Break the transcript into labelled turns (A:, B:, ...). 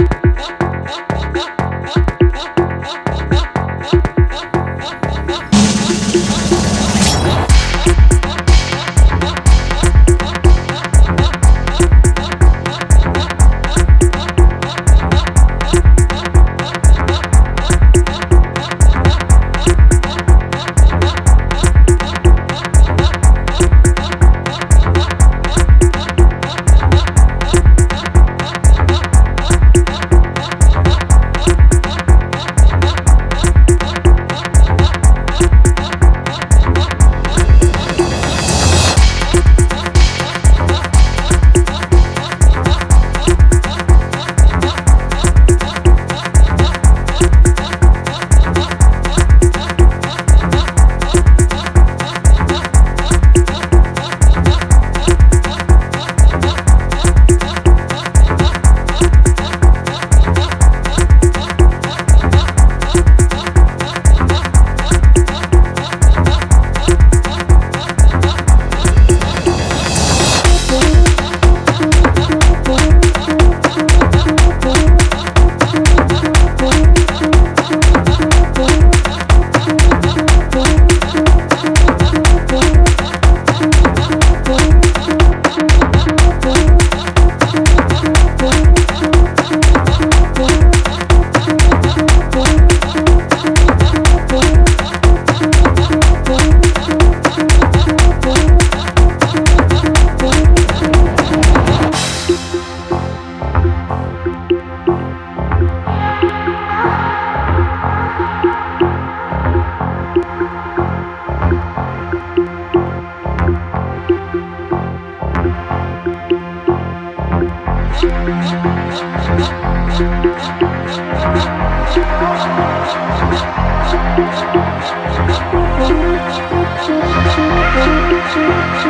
A: you. Thank you.